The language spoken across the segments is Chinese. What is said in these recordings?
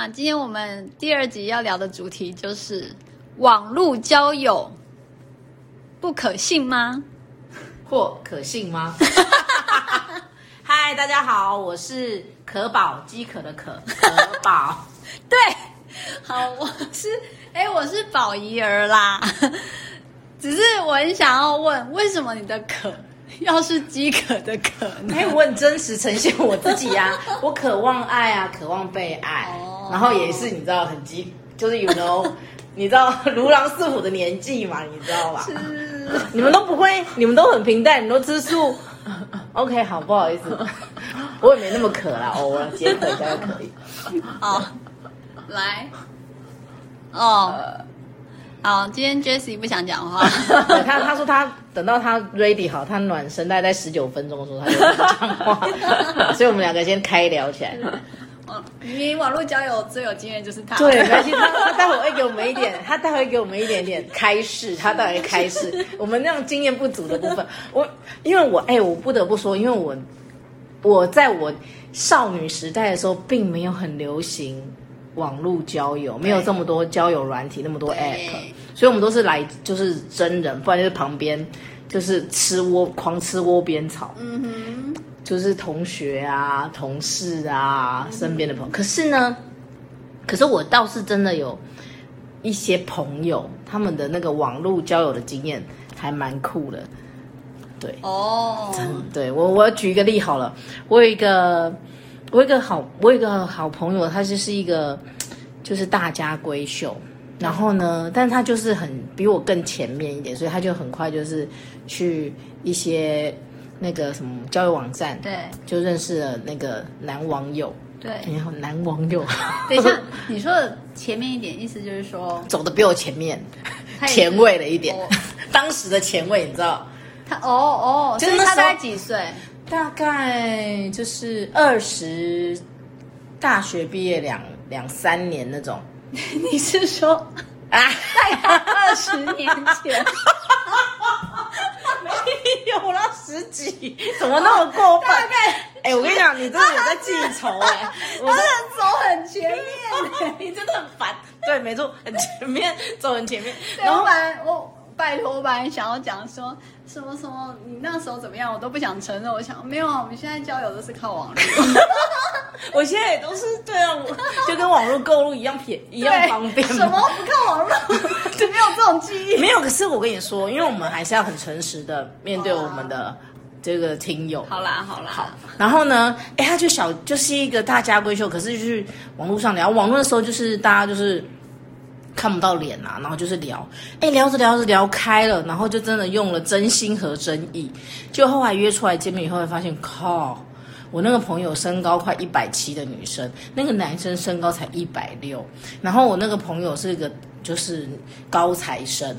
喽。那今天我们第二集要聊的主题就是网络交友，不可信吗？或可信吗？嗨，大家好，我是可宝，饥渴的可，可宝。对，好，我是哎，我是宝仪儿啦。只是我很想要问，为什么你的渴要是饥渴的渴呢？哎，我很真实呈现我自己呀、啊，我渴望爱啊，渴望被爱，哦、然后也是你知道很急，就是 you know，你知道如狼似虎的年纪嘛，你知道吧？是 你们都不会，你们都很平淡，你们都吃素。OK，好，不好意思，我也没那么渴啦，偶尔解渴一下就可以。好，来，哦，好，今天 Jessie 不想讲话，他他说他等到他 ready 好，他暖身大概在十九分钟的时候他就讲话，所以我们两个先开聊起来。你网络交友最有经验就是他，对，没关系，他他待会会给我们一点，他待会给我们一点点开示，他待会开示，我们那种经验不足的部分，我因为我哎，我不得不说，因为我我在我少女时代的时候，并没有很流行网络交友，没有这么多交友软体，那么多 app，所以我们都是来就是真人，不然就是旁边就是吃窝狂吃窝边草，嗯哼。就是同学啊、同事啊、身边的朋友。可是呢，可是我倒是真的有一些朋友，他们的那个网络交友的经验还蛮酷的。对哦，对我我举一个例好了，我有一个我有一个好我有一个好朋友，他就是一个就是大家闺秀，然后呢，但他就是很比我更前面一点，所以他就很快就是去一些。那个什么交友网站，对，就认识了那个男网友，对，然后男网友。等一下，你说的前面一点，意思就是说走的比我前面，前卫了一点。当时的前卫，你知道？他哦哦，就是他大概几岁？大概就是二十，大学毕业两两三年那种。你是说啊？大概二十年前。有到十几，怎么那么过分？哎，我跟你讲，你真的有在记仇哎！我是走很前面，你真的很烦。对，没错，很前面，走很前面。然后，我拜托，我本来想要讲说什么什么，你那时候怎么样，我都不想承认。我想没有，我们现在交友都是靠网络。我现在也都是对啊，我 就跟网络购物一样便一样方便。什么不看网络？就没有这种记忆。没有，可是我跟你说，因为我们还是要很诚实的面对我们的这个听友。好啦，好啦，好。然后呢，哎，他就小就是一个大家闺秀，可是就是网络上聊，网络的时候就是大家就是看不到脸啊，然后就是聊，哎，聊着聊着聊开了，然后就真的用了真心和真意，就后来约出来见面以后，会发现靠。我那个朋友身高快一百七的女生，那个男生身高才一百六，然后我那个朋友是一个就是高材生，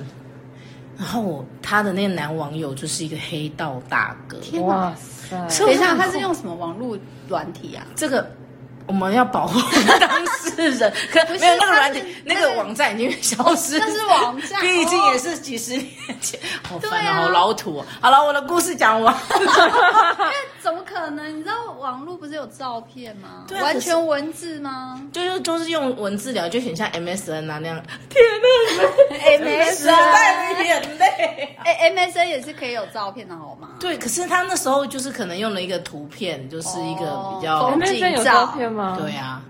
然后我他的那个男网友就是一个黑道大哥。哇塞！等一下，他是用什么网络软体啊？这个。我们要保护当事人，可没有那个软体，那个网站已经消失。那是网站，毕竟也是几十年前，好烦啊，好老土。好了，我的故事讲完。怎么可能？你知道网络不是有照片吗？完全文字吗？就是就是用文字聊，就很像 MSN 啊那样。天哪，MSN 带眼泪。哎，MSN 也是可以有照片的好吗？对，可是他那时候就是可能用了一个图片，就是一个比较。MSN 有照片吗？对啊，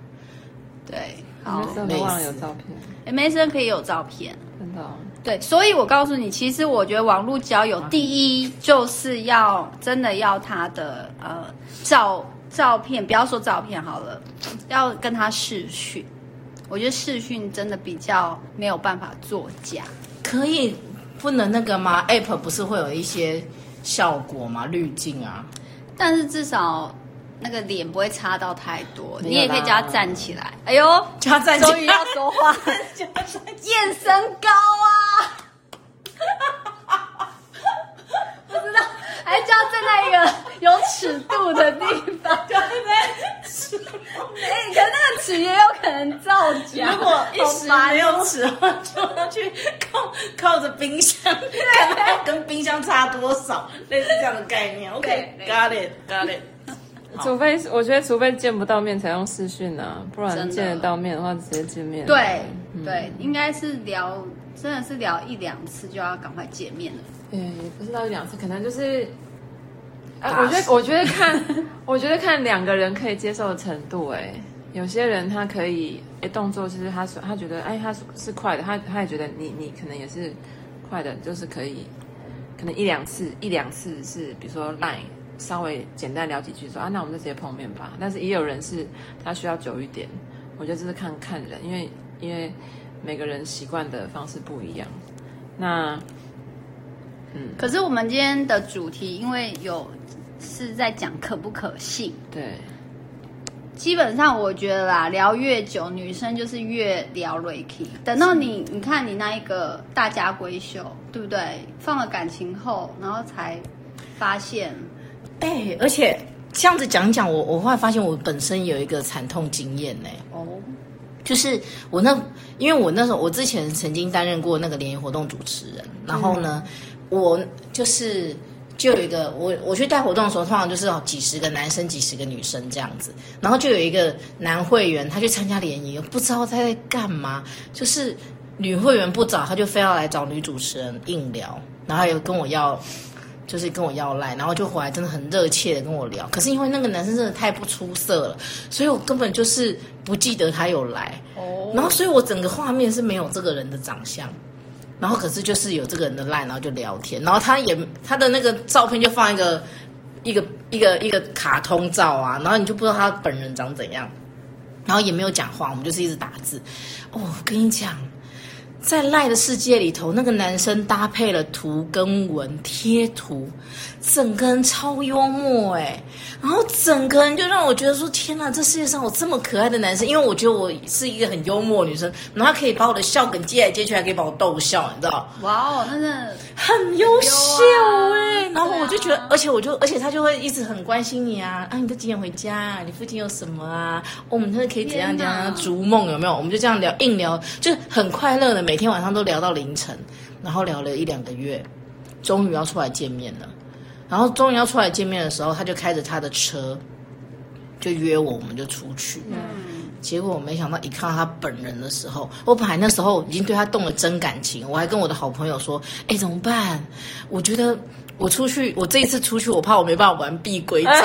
对，好，MSN 有照片，MSN 可以有照片，真的。对，所以我告诉你，其实我觉得网络交友第一就是要真的要他的呃照照片，不要说照片好了，要跟他视讯。我觉得视讯真的比较没有办法作假。可以不能那个吗？App 不是会有一些效果吗？滤镜啊？但是至少。那个脸不会差到太多，你也可以叫他站起来。哎呦，叫他站起来，终于要说话，验 身高啊！不知道，还是叫他站在一个有尺度的地方，就在尺。哎，可那个尺也有可能造假。如果一时没有尺的话，就要去靠靠着冰箱，看看跟冰箱差多少，类似这样的概念。OK，got it，got it。除非我觉得，除非见不到面才用视讯啊，不然见得到面的话，直接见面。对、嗯、对，应该是聊，真的是聊一两次就要赶快见面了。对，也不是到一两次，可能就是，哎、啊，我觉得，我觉得看，我觉得看两个人可以接受的程度。哎，有些人他可以，哎，动作就是他他觉得，哎，他是快的，他他也觉得你你可能也是快的，就是可以，可能一两次一两次是，比如说 Line。稍微简单聊几句说啊，那我们就直接碰面吧。但是也有人是他需要久一点，我觉得这是看看人，因为因为每个人习惯的方式不一样。那嗯，可是我们今天的主题，因为有是在讲可不可信，对，基本上我觉得啦，聊越久，女生就是越聊 Ricky。等到你你看你那一个大家闺秀，对不对？放了感情后，然后才发现。哎、欸，而且这样子讲讲，我我后来发现我本身有一个惨痛经验呢。哦，就是我那，因为我那时候我之前曾经担任过那个联谊活动主持人，然后呢，嗯、我就是就有一个我我去带活动的时候，通常就是几十个男生，几十个女生这样子，然后就有一个男会员，他去参加联谊，不知道他在干嘛，就是女会员不找，他就非要来找女主持人硬聊，然后又跟我要。就是跟我要赖，然后就回来，真的很热切的跟我聊。可是因为那个男生真的太不出色了，所以我根本就是不记得他有来。哦。然后，所以我整个画面是没有这个人的长相。然后，可是就是有这个人的赖，然后就聊天。然后他也他的那个照片就放一个一个一个一个卡通照啊，然后你就不知道他本人长怎样。然后也没有讲话，我们就是一直打字。哦，我跟你讲。在赖的世界里头，那个男生搭配了图跟文贴图，整个人超幽默哎，然后整个人就让我觉得说：天哪，这世界上有这么可爱的男生！因为我觉得我是一个很幽默的女生，然后他可以把我的笑梗接来接去，还可以把我逗笑，你知道？哇哦，真的很优秀哎！然后我就觉得，而且我就，而且他就会一直很关心你啊啊！你都几点回家？啊你附近有什么啊？我们真的可以怎样怎样逐梦有没有？我们就这样聊，硬聊，就很快乐的。每天晚上都聊到凌晨，然后聊了一两个月，终于要出来见面了。然后终于要出来见面的时候，他就开着他的车，就约我，我们就出去。嗯，结果我没想到，一看到他本人的时候，我本来那时候已经对他动了真感情。我还跟我的好朋友说：“哎，怎么办？我觉得我出去，我这一次出去，我怕我没办法玩碧龟照。”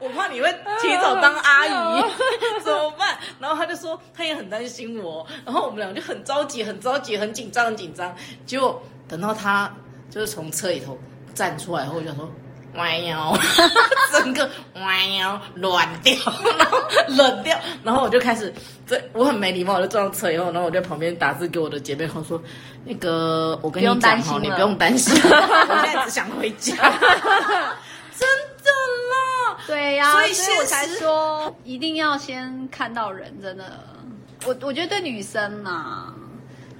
我怕你会提早当阿姨，怎么办？然后他就说他也很担心我，然后我们两个就很着急、很着急、很紧张、很紧张。结果等到他就是从车里头站出来后，就说：“弯腰，整个弯腰软掉，然 后冷掉。”然后我就开始，对我很没礼貌，我就坐上车以后，然后我在旁边打字给我的姐妹说：“说那个我跟你讲哈，你不用担心，我现在只想回家。”真的啦，对呀、啊，所以，所以我才说一定要先看到人，真的。我我觉得对女生嘛，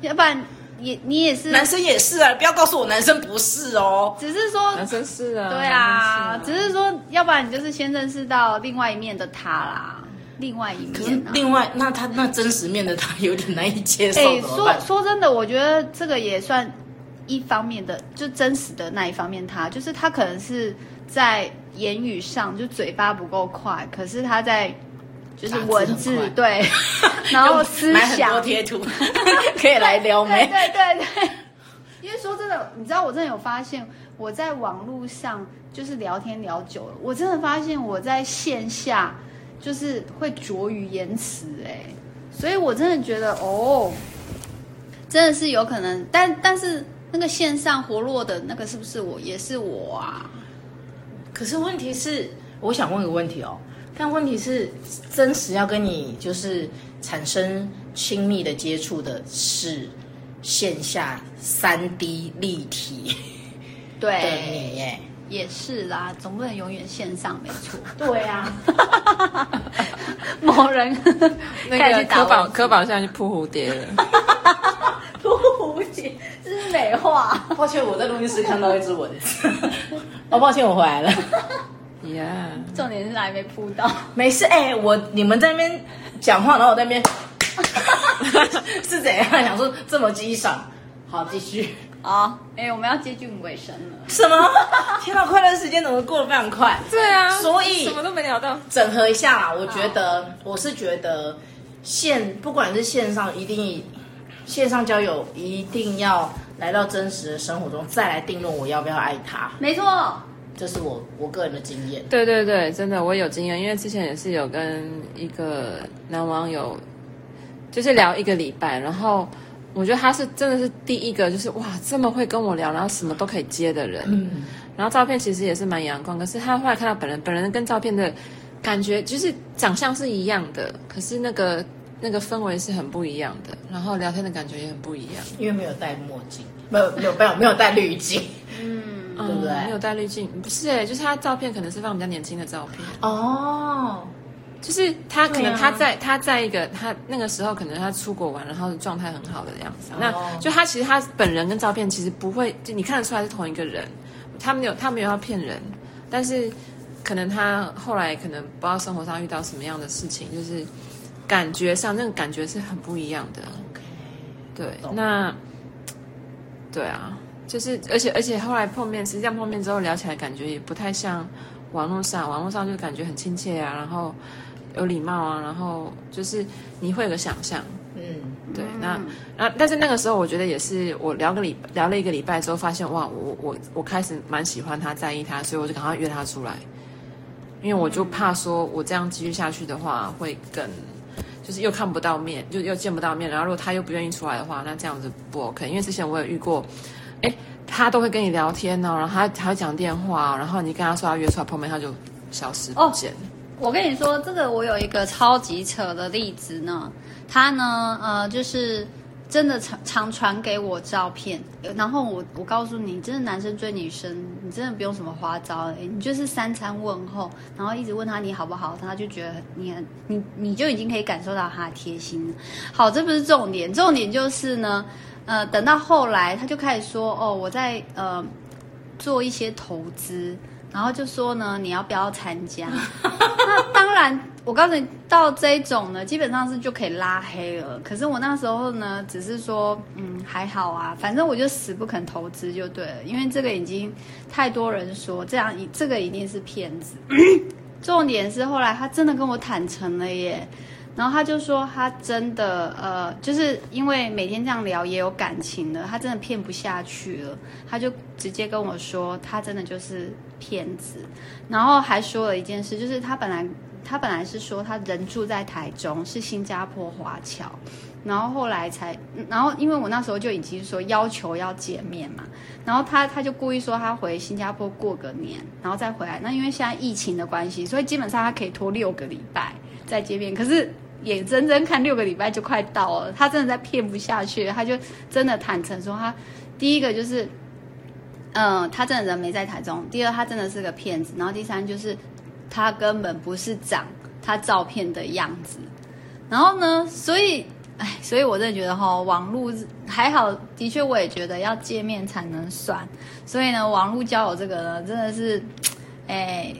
要不然也你也是，男生也是啊，不要告诉我男生不是哦，只是说男生是啊，对啊，啊只是说要不然你就是先认识到另外一面的他啦，另外一面、啊。另外，那他那真实面的他有点难以接受。哎，说说真的，我觉得这个也算一方面的，就真实的那一方面他，他就是他可能是。在言语上就嘴巴不够快，可是他在就是文字对，然后思想贴图 可以来撩妹，对 对对，对。因为说真的，你知道我真的有发现，我在网络上就是聊天聊久了，我真的发现我在线下就是会拙于言辞哎，所以我真的觉得哦，真的是有可能，但但是那个线上活络的那个是不是我也是我啊？可是问题是，我想问个问题哦。但问题是，真实要跟你就是产生亲密的接触的是线下三 D 立体对的你耶，也是啦，总不能永远线上没错。对啊，某人 那个科宝科宝现在去扑蝴蝶了，扑蝴蝶这是美化。抱歉，我在录音室看到一只蚊子。哦，抱歉，我回来了。呀，Yeah. 重点是还没扑到。没事，哎、欸，我你们在那边讲话，然后我在那边 是怎样？想说这么激赏，好，继续。啊，哎，我们要接近尾声了。什么？天哪，快乐时间怎么过得非常快？对啊，所以什么都没聊到。整合一下啦，我觉得我是觉得线不管是线上，一定线上交友一定要来到真实的生活中，再来定论我要不要爱他。没错，这是我我个人的经验。对对对，真的我有经验，因为之前也是有跟一个男网友，就是聊一个礼拜，然后。我觉得他是真的是第一个，就是哇，这么会跟我聊，然后什么都可以接的人。嗯，然后照片其实也是蛮阳光，可是他后来看到本人，本人跟照片的感觉就是长相是一样的，可是那个那个氛围是很不一样的，然后聊天的感觉也很不一样。因为没有戴墨镜，没有没有没有没有戴滤镜，嗯，对不对？没有带滤镜，不是哎，就是他照片可能是放比较年轻的照片哦。就是他可能他在、啊、他在一个他那个时候可能他出国玩，然后状态很好的样子。Oh. 那就他其实他本人跟照片其实不会，就你看得出来是同一个人。他没有他没有要骗人，但是可能他后来可能不知道生活上遇到什么样的事情，就是感觉上那个感觉是很不一样的。OK，对，那对啊，就是而且而且后来碰面，实际上碰面之后聊起来感觉也不太像网络上，网络上就感觉很亲切啊，然后。有礼貌啊，然后就是你会有个想象，嗯，对，那那但是那个时候我觉得也是，我聊个礼聊了一个礼拜之后，发现哇，我我我开始蛮喜欢他，在意他，所以我就赶快约他出来，因为我就怕说我这样继续下去的话，会更就是又看不到面，就又见不到面，然后如果他又不愿意出来的话，那这样子不 OK，因为之前我有遇过，哎，他都会跟你聊天呢，然后他还会讲电话，然后你跟他说要约出来碰面，他就消失不见。Oh. 我跟你说，这个我有一个超级扯的例子呢。他呢，呃，就是真的常常传给我照片，然后我我告诉你，真的男生追女生，你真的不用什么花招，哎，你就是三餐问候，然后一直问他你好不好，他就觉得你很你你就已经可以感受到他的贴心了。好，这不是重点，重点就是呢，呃，等到后来他就开始说，哦，我在呃做一些投资。然后就说呢，你要不要参加？那当然，我告诉你，到这一种呢，基本上是就可以拉黑了。可是我那时候呢，只是说，嗯，还好啊，反正我就死不肯投资就对了，因为这个已经太多人说这样，这个一定是骗子。重点是后来他真的跟我坦诚了耶。然后他就说，他真的呃，就是因为每天这样聊也有感情了，他真的骗不下去了，他就直接跟我说，他真的就是骗子。然后还说了一件事，就是他本来他本来是说他人住在台中，是新加坡华侨，然后后来才，然后因为我那时候就已经说要求要见面嘛，然后他他就故意说他回新加坡过个年，然后再回来。那因为现在疫情的关系，所以基本上他可以拖六个礼拜再见面，可是。眼睁睁看六个礼拜就快到了，他真的在骗不下去，他就真的坦诚说，他第一个就是，嗯，他真的人没在台中；第二，他真的是个骗子；然后第三就是，他根本不是长他照片的样子。然后呢，所以，哎，所以我真的觉得哈，网络还好，的确我也觉得要见面才能算。所以呢，网络交友这个呢，真的是，哎。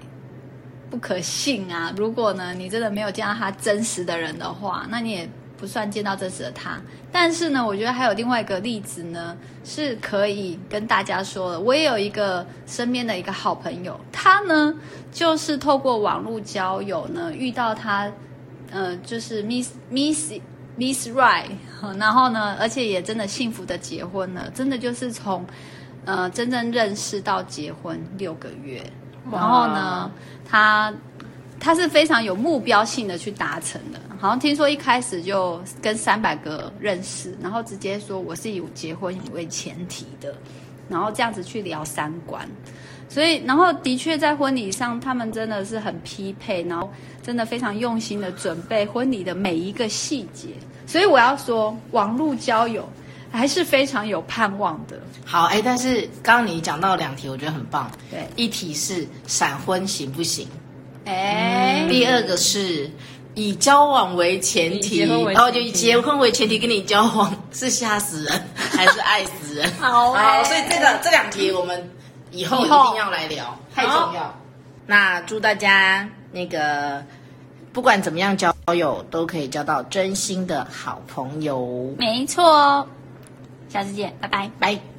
不可信啊！如果呢，你真的没有见到他真实的人的话，那你也不算见到真实的他。但是呢，我觉得还有另外一个例子呢，是可以跟大家说的。我也有一个身边的一个好朋友，他呢就是透过网络交友呢遇到他，呃，就是 Miss Miss Miss Right，然后呢，而且也真的幸福的结婚了，真的就是从呃真正认识到结婚六个月。然后呢，他他是非常有目标性的去达成的。好像听说一开始就跟三百个认识，然后直接说我是以结婚为前提的，然后这样子去聊三观。所以，然后的确在婚礼上，他们真的是很匹配，然后真的非常用心的准备婚礼的每一个细节。所以我要说，网络交友。还是非常有盼望的。好，哎，但是刚刚你讲到两题，我觉得很棒。对，一题是闪婚行不行？哎、嗯，第二个是以交往为前提，然后就以结婚为前提跟你交往，是吓死人 还是爱死人？好，好，所以这个这两题我们以后一定要来聊，太重要。那祝大家那个不管怎么样交友，都可以交到真心的好朋友。没错。下次见，拜拜，拜。